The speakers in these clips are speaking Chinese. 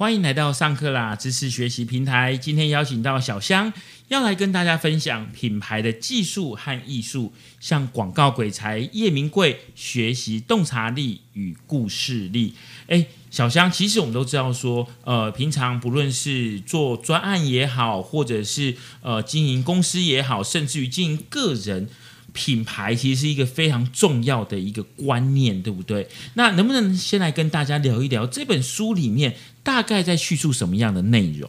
欢迎来到上课啦知识学习平台。今天邀请到小香，要来跟大家分享品牌的技术和艺术，向广告鬼才叶明贵学习洞察力与故事力。诶，小香，其实我们都知道说，呃，平常不论是做专案也好，或者是呃经营公司也好，甚至于经营个人。品牌其实是一个非常重要的一个观念，对不对？那能不能先来跟大家聊一聊这本书里面大概在叙述什么样的内容？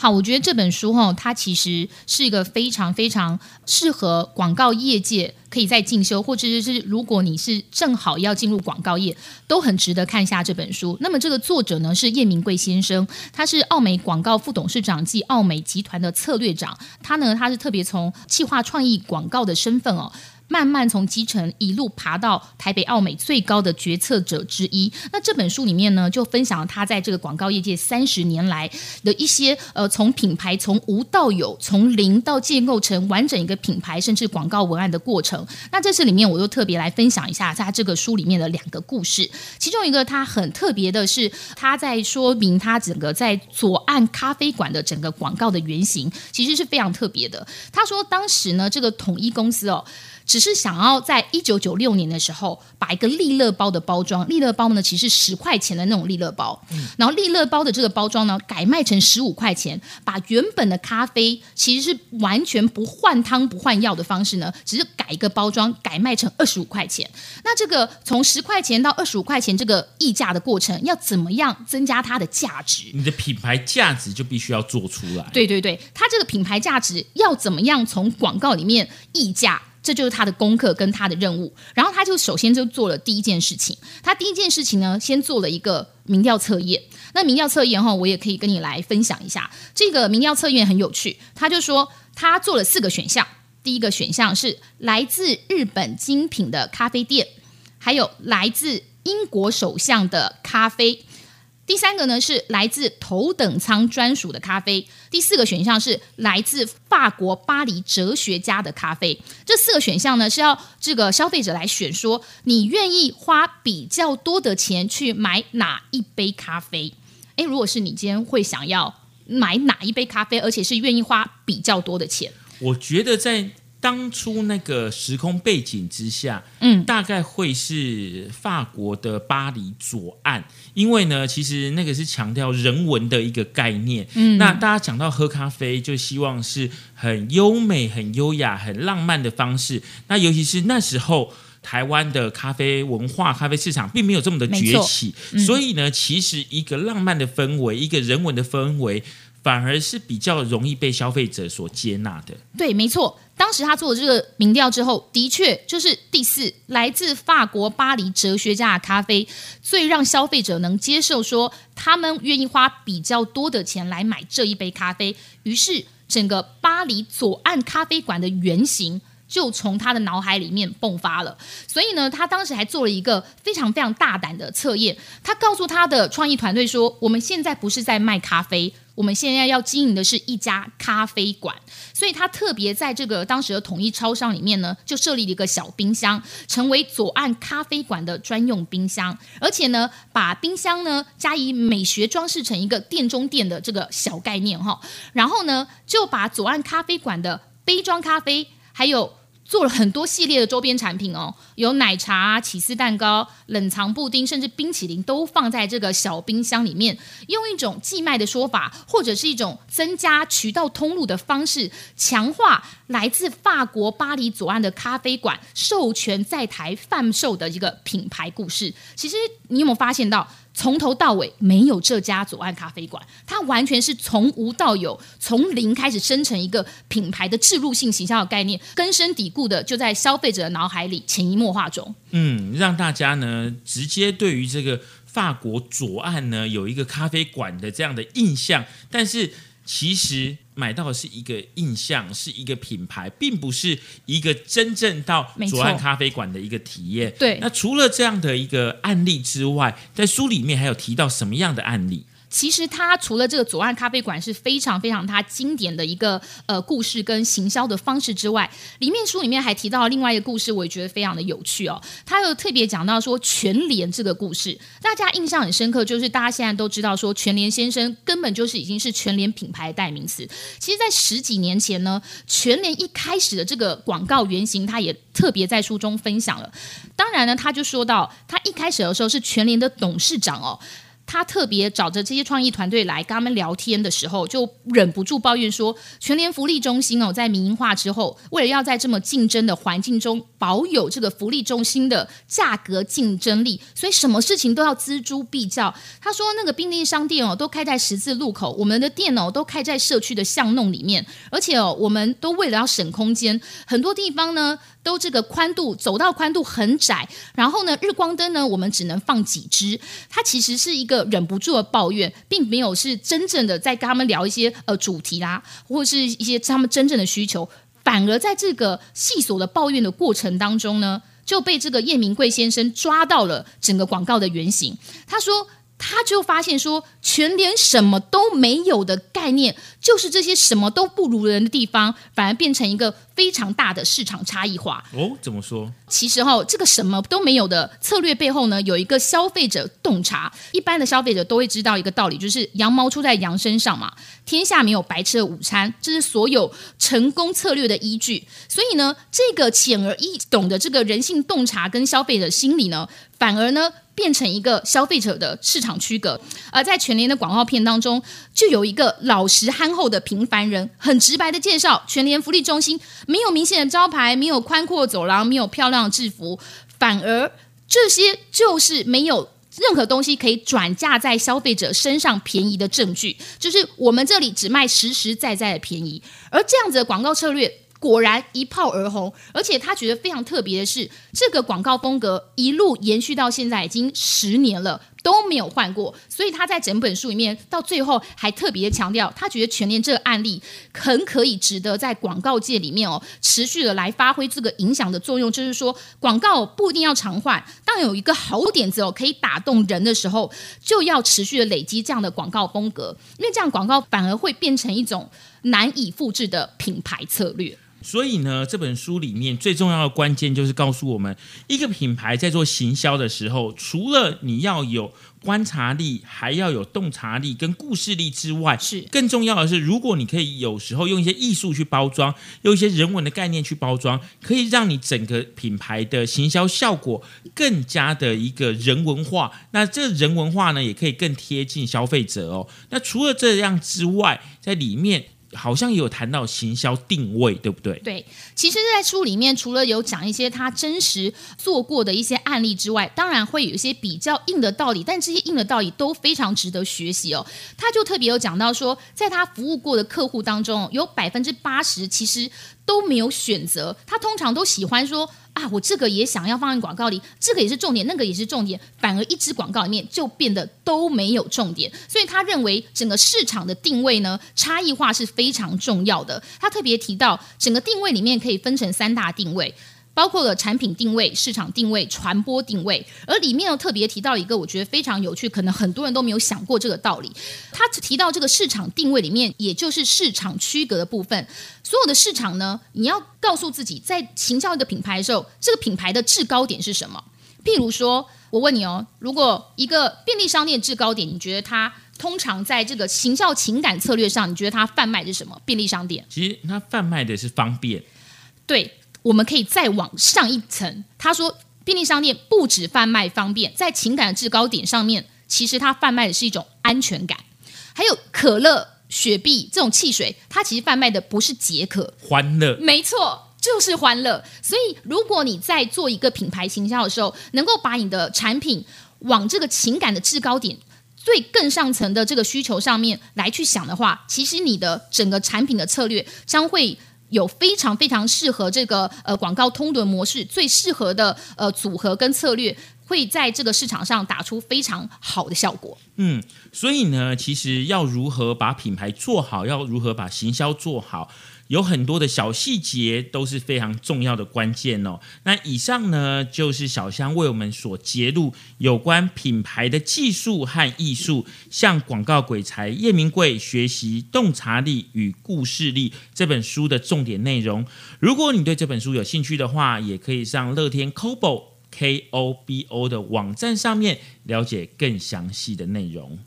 好，我觉得这本书哈，它其实是一个非常非常适合广告业界可以在进修，或者是如果你是正好要进入广告业，都很值得看一下这本书。那么这个作者呢是叶明贵先生，他是奥美广告副董事长暨奥美集团的策略长，他呢他是特别从企划创意广告的身份哦。慢慢从基层一路爬到台北奥美最高的决策者之一。那这本书里面呢，就分享了他在这个广告业界三十年来的一些呃，从品牌从无到有，从零到建构成完整一个品牌，甚至广告文案的过程。那在这里面，我又特别来分享一下，他这个书里面的两个故事。其中一个他很特别的是，他在说明他整个在左岸咖啡馆的整个广告的原型，其实是非常特别的。他说，当时呢，这个统一公司哦。只是想要在一九九六年的时候，把一个利乐包的包装，利乐包呢其实十块钱的那种利乐包，然后利乐包的这个包装呢改卖成十五块钱，把原本的咖啡其实是完全不换汤不换药的方式呢，只是改一个包装，改卖成二十五块钱。那这个从十块钱到二十五块钱这个溢价的过程，要怎么样增加它的价值？你的品牌价值就必须要做出来。对对对，它这个品牌价值要怎么样从广告里面溢价？这就是他的功课跟他的任务，然后他就首先就做了第一件事情。他第一件事情呢，先做了一个民调测验。那民调测验哈，我也可以跟你来分享一下。这个民调测验很有趣，他就说他做了四个选项。第一个选项是来自日本精品的咖啡店，还有来自英国首相的咖啡。第三个呢是来自头等舱专属的咖啡，第四个选项是来自法国巴黎哲学家的咖啡。这四个选项呢是要这个消费者来选，说你愿意花比较多的钱去买哪一杯咖啡？诶，如果是你今天会想要买哪一杯咖啡，而且是愿意花比较多的钱？我觉得在。当初那个时空背景之下，嗯，大概会是法国的巴黎左岸，因为呢，其实那个是强调人文的一个概念。嗯，那大家讲到喝咖啡，就希望是很优美、很优雅、很浪漫的方式。那尤其是那时候，台湾的咖啡文化、咖啡市场并没有这么的崛起，所以呢，其实一个浪漫的氛围，一个人文的氛围。反而是比较容易被消费者所接纳的。对，没错。当时他做了这个民调之后，的确就是第四，来自法国巴黎哲学家的咖啡，最让消费者能接受，说他们愿意花比较多的钱来买这一杯咖啡。于是，整个巴黎左岸咖啡馆的原型就从他的脑海里面迸发了。所以呢，他当时还做了一个非常非常大胆的测验。他告诉他的创意团队说：“我们现在不是在卖咖啡。”我们现在要经营的是一家咖啡馆，所以他特别在这个当时的统一超商里面呢，就设立了一个小冰箱，成为左岸咖啡馆的专用冰箱，而且呢，把冰箱呢加以美学装饰成一个店中店的这个小概念哈，然后呢，就把左岸咖啡馆的杯装咖啡还有。做了很多系列的周边产品哦，有奶茶、起司蛋糕、冷藏布丁，甚至冰淇淋都放在这个小冰箱里面，用一种寄卖的说法，或者是一种增加渠道通路的方式，强化来自法国巴黎左岸的咖啡馆授权在台贩售的一个品牌故事。其实你有没有发现到？从头到尾没有这家左岸咖啡馆，它完全是从无到有，从零开始生成一个品牌的植入性形象的概念，根深蒂固的就在消费者的脑海里潜移默化中。嗯，让大家呢直接对于这个法国左岸呢有一个咖啡馆的这样的印象，但是。其实买到的是一个印象，是一个品牌，并不是一个真正到左岸咖啡馆的一个体验。对，那除了这样的一个案例之外，在书里面还有提到什么样的案例？其实它除了这个左岸咖啡馆是非常非常它经典的一个呃故事跟行销的方式之外，里面书里面还提到另外一个故事，我也觉得非常的有趣哦。他又特别讲到说全联这个故事，大家印象很深刻，就是大家现在都知道说全联先生根本就是已经是全联品牌代名词。其实，在十几年前呢，全联一开始的这个广告原型，他也特别在书中分享了。当然呢，他就说到他一开始的时候是全联的董事长哦。他特别找着这些创意团队来跟他们聊天的时候，就忍不住抱怨说：全联福利中心哦，在民营化之后，为了要在这么竞争的环境中保有这个福利中心的价格竞争力，所以什么事情都要锱铢必较。他说：那个便利商店哦，都开在十字路口，我们的店哦，都开在社区的巷弄里面，而且哦，我们都为了要省空间，很多地方呢。都这个宽度走道宽度很窄，然后呢，日光灯呢，我们只能放几支。它其实是一个忍不住的抱怨，并没有是真正的在跟他们聊一些呃主题啦，或是一些他们真正的需求。反而在这个细琐的抱怨的过程当中呢，就被这个叶明贵先生抓到了整个广告的原型。他说。他就发现说，全联什么都没有的概念，就是这些什么都不如人的地方，反而变成一个非常大的市场差异化。哦，怎么说？其实哈，这个什么都没有的策略背后呢，有一个消费者洞察。一般的消费者都会知道一个道理，就是羊毛出在羊身上嘛。天下没有白吃的午餐，这是所有成功策略的依据。所以呢，这个浅而易懂的这个人性洞察跟消费者心理呢，反而呢。变成一个消费者的市场区隔，而在全联的广告片当中，就有一个老实憨厚的平凡人，很直白的介绍全联福利中心没有明显的招牌，没有宽阔走廊，没有漂亮的制服，反而这些就是没有任何东西可以转嫁在消费者身上便宜的证据，就是我们这里只卖实实在在的便宜，而这样子的广告策略。果然一炮而红，而且他觉得非常特别的是，这个广告风格一路延续到现在已经十年了都没有换过。所以他在整本书里面到最后还特别强调，他觉得全联这个案例很可以值得在广告界里面哦持续的来发挥这个影响的作用。就是说，广告不一定要常换，当有一个好点子哦可以打动人的时候，就要持续的累积这样的广告风格，因为这样广告反而会变成一种难以复制的品牌策略。所以呢，这本书里面最重要的关键就是告诉我们，一个品牌在做行销的时候，除了你要有观察力，还要有洞察力跟故事力之外，是更重要的是，如果你可以有时候用一些艺术去包装，用一些人文的概念去包装，可以让你整个品牌的行销效果更加的一个人文化。那这人文化呢，也可以更贴近消费者哦。那除了这样之外，在里面。好像也有谈到行销定位，对不对？对，其实，在书里面除了有讲一些他真实做过的一些案例之外，当然会有一些比较硬的道理，但这些硬的道理都非常值得学习哦。他就特别有讲到说，在他服务过的客户当中，有百分之八十其实都没有选择，他通常都喜欢说。啊，我这个也想要放在广告里，这个也是重点，那个也是重点，反而一支广告里面就变得都没有重点。所以他认为整个市场的定位呢，差异化是非常重要的。他特别提到，整个定位里面可以分成三大定位。包括了产品定位、市场定位、传播定位，而里面又特别提到一个我觉得非常有趣，可能很多人都没有想过这个道理。他提到这个市场定位里面，也就是市场区隔的部分。所有的市场呢，你要告诉自己，在行销一个品牌的时候，这个品牌的制高点是什么？譬如说，我问你哦，如果一个便利商店制高点，你觉得它通常在这个行销情感策略上，你觉得它贩卖的是什么？便利商店其实它贩卖的是方便，对。我们可以再往上一层。他说，便利商店不止贩卖方便，在情感的制高点上面，其实它贩卖的是一种安全感。还有可乐、雪碧这种汽水，它其实贩卖的不是解渴、欢乐。没错，就是欢乐。所以，如果你在做一个品牌形象的时候，能够把你的产品往这个情感的制高点、最更上层的这个需求上面来去想的话，其实你的整个产品的策略将会。有非常非常适合这个呃广告通轮模式最适合的呃组合跟策略，会在这个市场上打出非常好的效果。嗯，所以呢，其实要如何把品牌做好，要如何把行销做好，有很多的小细节都是非常重要的关键哦。那以上呢，就是小香为我们所揭露有关品牌的技术和艺术，向广告鬼才叶明贵学习洞察力与故事力这本书的重点内容。如果你对这本书有兴趣的话，也可以上乐天 Kobo K O B O 的网站上面了解更详细的内容。